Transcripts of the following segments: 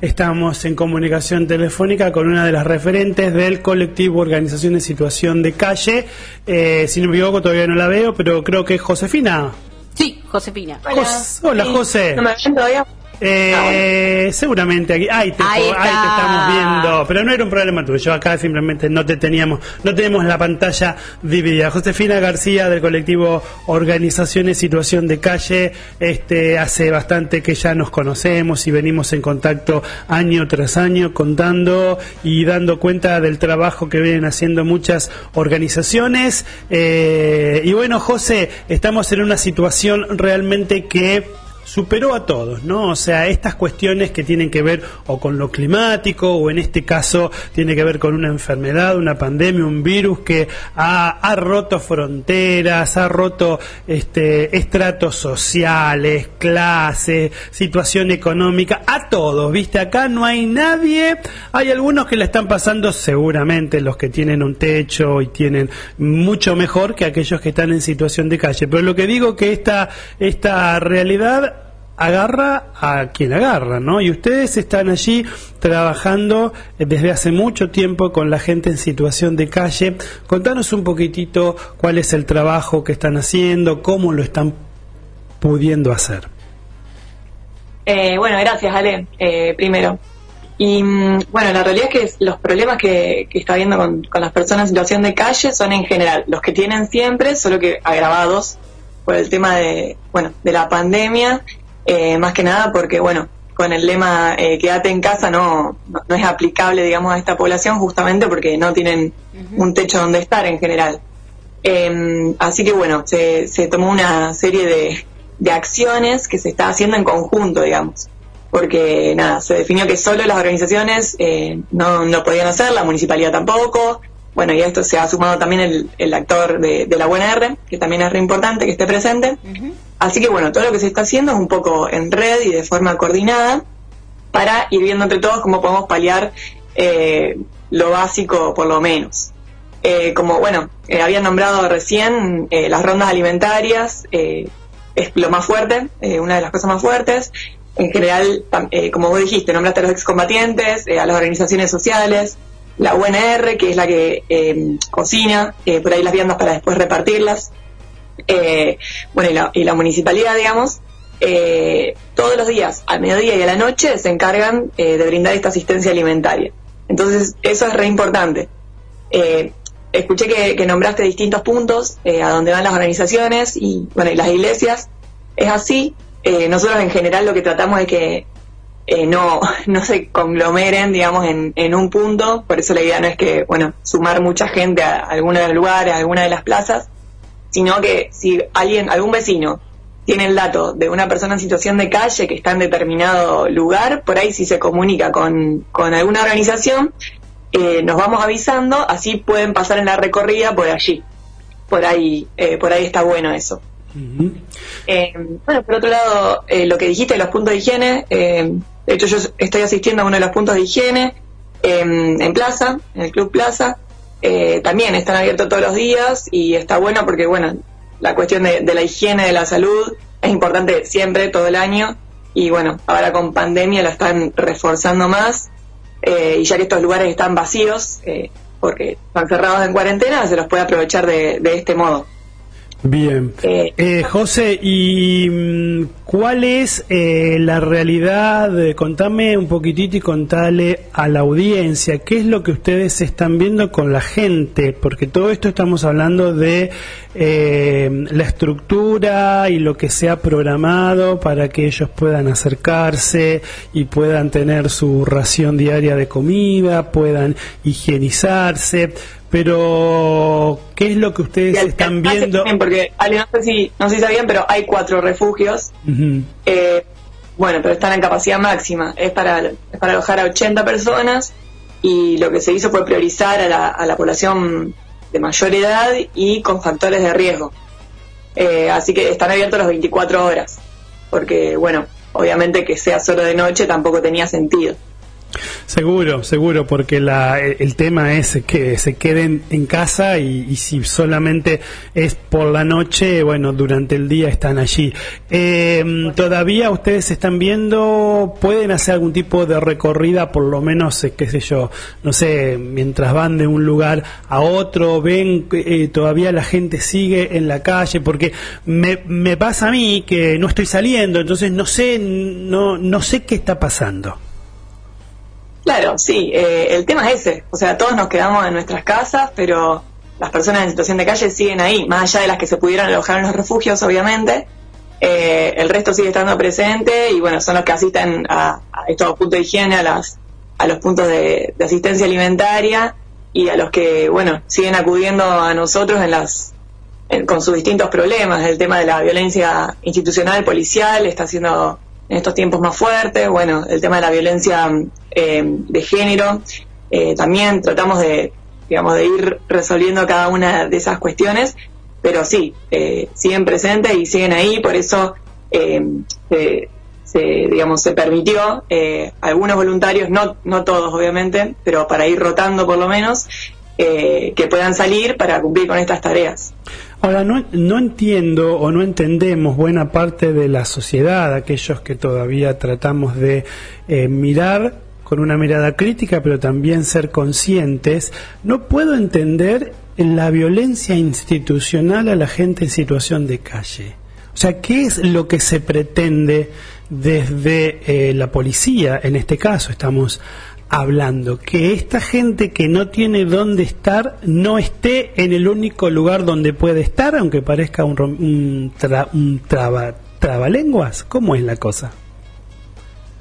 Estamos en comunicación telefónica con una de las referentes del colectivo Organización de Situación de Calle. Eh, si no me equivoco, todavía no la veo, pero creo que es Josefina. Sí, Josefina. Hola, Jos- hola Sí. José. ¿No me ven todavía? Eh, seguramente aquí, ahí te, Ahí ahí te estamos viendo, pero no era un problema tuyo, acá simplemente no te teníamos, no tenemos la pantalla dividida. Josefina García del colectivo Organizaciones Situación de Calle, este hace bastante que ya nos conocemos y venimos en contacto año tras año contando y dando cuenta del trabajo que vienen haciendo muchas organizaciones. Eh, y bueno, José, estamos en una situación realmente que superó a todos, ¿no? O sea, estas cuestiones que tienen que ver o con lo climático o en este caso tiene que ver con una enfermedad, una pandemia, un virus que ha, ha roto fronteras, ha roto este, estratos sociales, clases, situación económica, a todos, ¿viste? Acá no hay nadie, hay algunos que la están pasando seguramente, los que tienen un techo y tienen mucho mejor que aquellos que están en situación de calle, pero lo que digo que esta, esta realidad agarra a quien agarra, ¿no? Y ustedes están allí trabajando desde hace mucho tiempo con la gente en situación de calle. Contanos un poquitito cuál es el trabajo que están haciendo, cómo lo están pudiendo hacer. Eh, bueno, gracias, Ale, eh, primero. Y mm, bueno, la realidad es que los problemas que, que está habiendo con, con las personas en situación de calle son en general los que tienen siempre, solo que agravados por el tema de, bueno, de la pandemia, eh, más que nada porque, bueno, con el lema eh, quédate en casa no, no, no es aplicable, digamos, a esta población justamente porque no tienen un techo donde estar en general. Eh, así que bueno, se, se tomó una serie de, de acciones que se está haciendo en conjunto, digamos. Porque nada, se definió que solo las organizaciones eh, no, no podían hacer, la municipalidad tampoco. Bueno, y a esto se ha sumado también el, el actor de, de la UNR, que también es re importante que esté presente. Así que bueno, todo lo que se está haciendo es un poco en red y de forma coordinada para ir viendo entre todos cómo podemos paliar eh, lo básico por lo menos. Eh, como bueno, eh, habían nombrado recién eh, las rondas alimentarias, eh, es lo más fuerte, eh, una de las cosas más fuertes. En general, como vos dijiste, nombraste a los excombatientes, a las organizaciones sociales, la UNR, que es la que eh, cocina, eh, por ahí las viandas para después repartirlas, eh, bueno, y la, y la municipalidad, digamos, todos los días, al mediodía y a la noche, se encargan de brindar esta asistencia alimentaria. Entonces, eso es re importante. Eh, escuché que, que nombraste distintos puntos eh, a donde van las organizaciones y, bueno, y las iglesias. Es así. Eh, nosotros en general lo que tratamos es que eh, no, no se conglomeren, digamos, en, en un punto. Por eso la idea no es que, bueno, sumar mucha gente a alguno de los lugares, a alguna de las plazas, sino que si alguien, algún vecino tiene el dato de una persona en situación de calle que está en determinado lugar, por ahí si se comunica con, con alguna organización, eh, nos vamos avisando, así pueden pasar en la recorrida por allí. Por ahí, eh, por ahí está bueno eso. Eh, bueno, por otro lado, eh, lo que dijiste de los puntos de higiene, eh, de hecho yo estoy asistiendo a uno de los puntos de higiene eh, en Plaza, en el Club Plaza, también están abiertos todos los días y está bueno porque, bueno, la cuestión de, la higiene, de la salud, es importante siempre, todo el año, y bueno, ahora con pandemia lo están reforzando más, y ya que estos lugares están vacíos, porque están cerrados en cuarentena, se los puede aprovechar de este modo. Bien. Eh, Eh, José, ¿y mm, cuál es eh, la realidad? Eh, Contame un poquitito y contale a la audiencia qué es lo que ustedes están viendo con la gente, porque todo esto estamos hablando de eh, la estructura y lo que se ha programado para que ellos puedan acercarse y puedan tener su ración diaria de comida, puedan higienizarse. Pero, ¿qué es lo que ustedes están viendo? también, Porque, Ale, no sé si, no sé si sabían, pero hay cuatro refugios. Eh, bueno, pero están en capacidad máxima, es para, es para alojar a 80 personas y lo que se hizo fue priorizar a la, a la población de mayor edad y con factores de riesgo. Eh, así que están abiertos las 24 horas, porque bueno, obviamente que sea solo de noche tampoco tenía sentido. Seguro, seguro, porque la, el tema es que se queden en casa y, si solamente es por la noche, bueno, durante el día están allí. Eh, ¿Todavía ustedes están viendo, pueden hacer algún tipo de recorrida, por lo menos, eh, qué sé yo, no sé, mientras van de un lugar a otro, ven, eh, todavía la gente sigue en la calle? Porque me, me pasa a mí que no estoy saliendo, entonces no sé, no, no sé qué está pasando. Claro, sí, eh, el tema es ese. O sea, todos nos quedamos en nuestras casas, pero las personas en situación de calle siguen ahí, más allá de las que se pudieron alojar en los refugios, obviamente. Eh, el resto sigue estando presente y bueno, son los que asisten a, estos puntos de higiene, a, las, a los puntos de, asistencia alimentaria y a los que, bueno, siguen acudiendo a nosotros en las con sus distintos problemas. El tema de la violencia institucional, policial, está siendo en estos tiempos más fuertes. Bueno, el tema de la violencia eh, de género. Eh, también tratamos de, digamos, de ir resolviendo cada una de esas cuestiones, pero sí, eh, siguen presentes y siguen ahí, por eso se, digamos, se permitió algunos voluntarios, no, no todos obviamente, pero para ir rotando por lo menos, que puedan salir para cumplir con estas tareas. Ahora, no, no, entiendo o no entendemos buena parte de la sociedad, aquellos que todavía tratamos de mirar con una mirada crítica, pero también ser conscientes, no puedo entender la violencia institucional a la gente en situación de calle. O sea, ¿qué es lo que se pretende desde eh, la policía? En este caso estamos hablando, que esta gente que no tiene dónde estar no esté en el único lugar donde puede estar, aunque parezca un, un, un traba, trabalenguas. ¿Cómo es la cosa?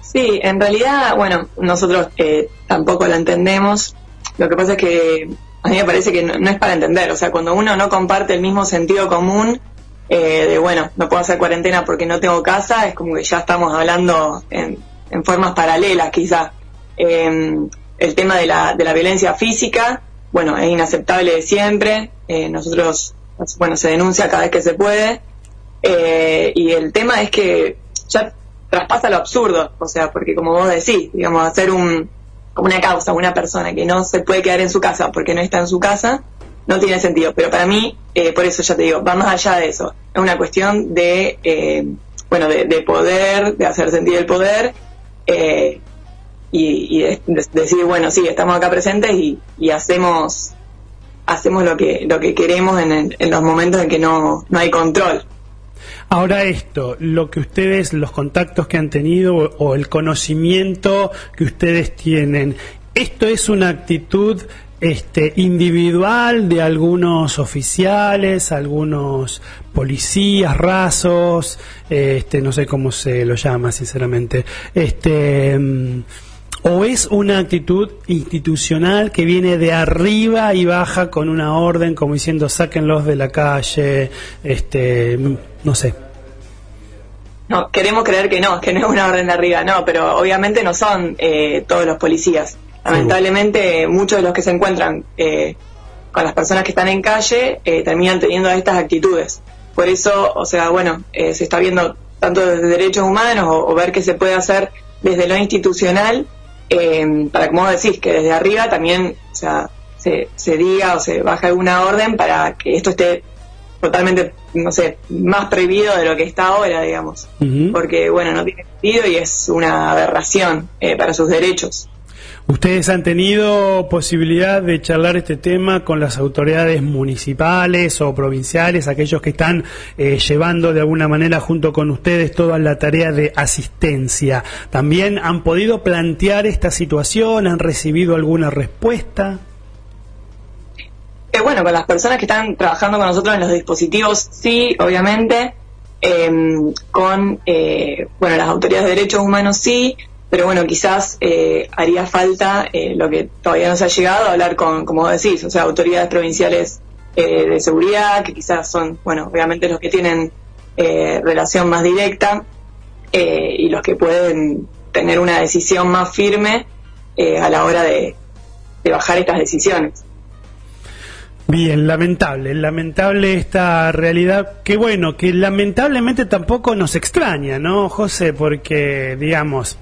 Sí, en realidad, bueno, nosotros eh, tampoco la entendemos. Lo que pasa es que a mí me parece que no, es para entender. O sea, cuando uno no comparte el mismo sentido común eh, de, bueno, no puedo hacer cuarentena porque no tengo casa, es como que ya estamos hablando en, formas paralelas, quizá. Em, el tema de la, de la violencia física, bueno, es inaceptable de siempre. Eh, nosotros, bueno, se denuncia cada vez que se puede. y el tema es que ya traspasa lo absurdo, o sea, porque como vos decís, digamos, hacer un, una causa, una persona que no se puede quedar en su casa porque no está en su casa, no tiene sentido. Pero para mí, eh, por eso ya te digo, va más allá de eso. Es una cuestión de, eh, bueno, de, poder, de hacer sentir el poder eh, y, y decir, bueno, sí, estamos acá presentes y, hacemos hacemos lo que lo que queremos en, en los momentos en que no, no hay control. Ahora esto, lo que ustedes, los contactos que han tenido o, el conocimiento que ustedes tienen, ¿esto es una actitud este, individual de algunos oficiales, algunos policías rasos, este, no sé cómo se lo llama sinceramente, este, mm, o es una actitud institucional que viene de arriba y baja con una orden como diciendo sáquenlos de la calle, este, no sé. No, queremos creer que no, que no es una orden de arriba, no, pero obviamente no son eh, todos los policías. Lamentablemente muchos de los que se encuentran eh, con las personas que están en calle eh, terminan teniendo estas actitudes. Por eso, o sea, bueno, se está viendo tanto desde derechos humanos o, ver qué se puede hacer desde lo institucional para, como decís, que desde arriba también o sea, se, se diga o se baja alguna orden para que esto esté totalmente, no sé, más prohibido de lo que está ahora, digamos. Porque, bueno, no tiene sentido y es una aberración eh, para sus derechos. ¿Ustedes han tenido posibilidad de charlar este tema con las autoridades municipales o provinciales, aquellos que están eh, llevando de alguna manera junto con ustedes toda la tarea de asistencia? ¿También han podido plantear esta situación? ¿Han recibido alguna respuesta? Eh, bueno, con las personas que están trabajando con nosotros en los dispositivos, sí, obviamente. Em, con, eh, bueno, las autoridades de derechos humanos, sí. Pero bueno, quizás eh, haría falta lo que todavía no se ha llegado hablar con, como decís, o sea, autoridades provinciales de seguridad, que quizás son, bueno, obviamente los que tienen relación más directa. eh, y los que pueden tener una decisión más firme eh, a la hora de, de bajar estas decisiones. Bien, lamentable, lamentable esta realidad, que bueno, que lamentablemente tampoco nos extraña, ¿no, José? Porque, digamos,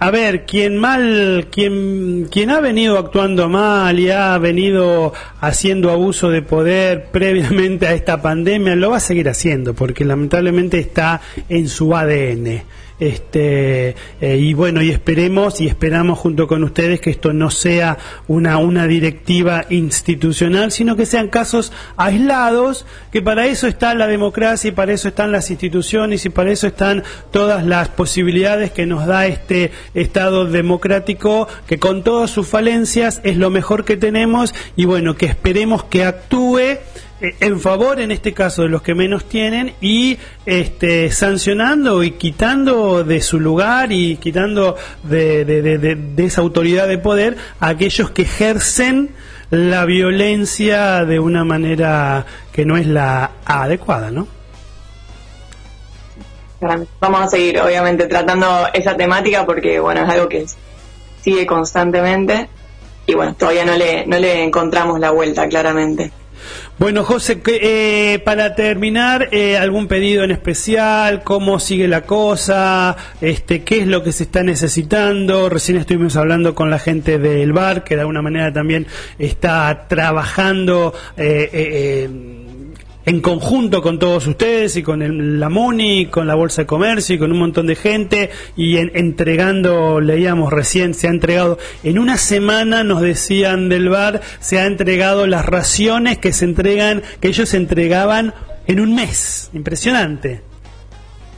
a ver, quien mal, quien, quien ha venido actuando mal y ha venido haciendo abuso de poder previamente a esta pandemia, lo va a seguir haciendo, porque lamentablemente está en su ADN. Este, eh, y bueno, y esperemos y esperamos junto con ustedes que esto no sea una, una directiva institucional, sino que sean casos aislados, que para eso está la democracia y para eso están las instituciones y para eso están todas las posibilidades que nos da este Estado democrático, que con todas sus falencias es lo mejor que tenemos y bueno, que esperemos que actúe eh, en favor, en este caso, de los que menos tienen y este, sancionando y quitando de su lugar y quitando de, de, esa autoridad de poder a aquellos que ejercen la violencia de una manera que no es la adecuada, ¿no? Vamos a seguir, obviamente, tratando esa temática porque, bueno, es algo que sigue constantemente y, bueno, todavía no le, no le encontramos la vuelta, claramente. Bueno, José, eh, para terminar, eh, ¿algún pedido en especial? ¿Cómo sigue la cosa? Este, ¿Qué es lo que se está necesitando? Recién estuvimos hablando con la gente del bar, que de alguna manera también está trabajando. Eh, en conjunto con todos ustedes y con el, la MUNI, con la Bolsa de Comercio y con un montón de gente y entregando, leíamos recién, se ha entregado, en una semana nos decían del bar, se ha entregado las raciones que se entregan, que ellos entregaban en un mes. Impresionante.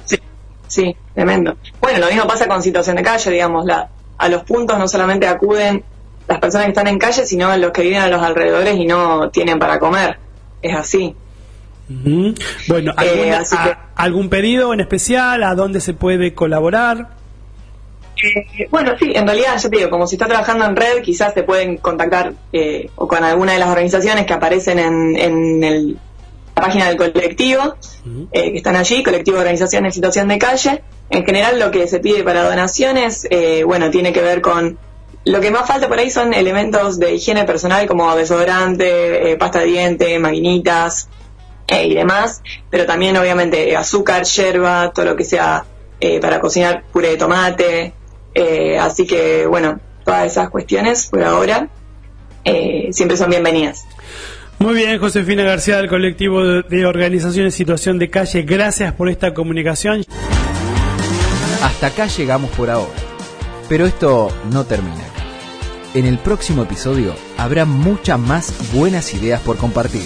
Sí, sí, tremendo. Bueno, lo mismo pasa con situación de calle, digamos, la, a los puntos no solamente acuden las personas que están en calle, sino los que viven a los alrededores y no tienen para comer. Es así. Bueno, eh, ¿algún pedido en especial? ¿A dónde se puede colaborar? Eh, bueno, sí, en realidad yo te digo, como si está trabajando en red, quizás se pueden contactar eh, o con alguna de las organizaciones que aparecen en, el, la página del colectivo, que están allí, colectivo de organización en situación de calle. En general lo que se pide para donaciones, bueno, tiene que ver con lo que más falta por ahí son elementos de higiene personal como desodorante, pasta de diente, maquinitas, eh, y demás, pero también obviamente azúcar, yerba, todo lo que sea eh, para cocinar puré de tomate, eh, así que bueno, todas esas cuestiones por ahora siempre son bienvenidas. Muy bien, Josefina García del colectivo de organizaciones Situación de Calle, gracias por esta comunicación. Hasta acá llegamos por ahora, pero esto no termina acá. En el próximo episodio habrá muchas más buenas ideas por compartir.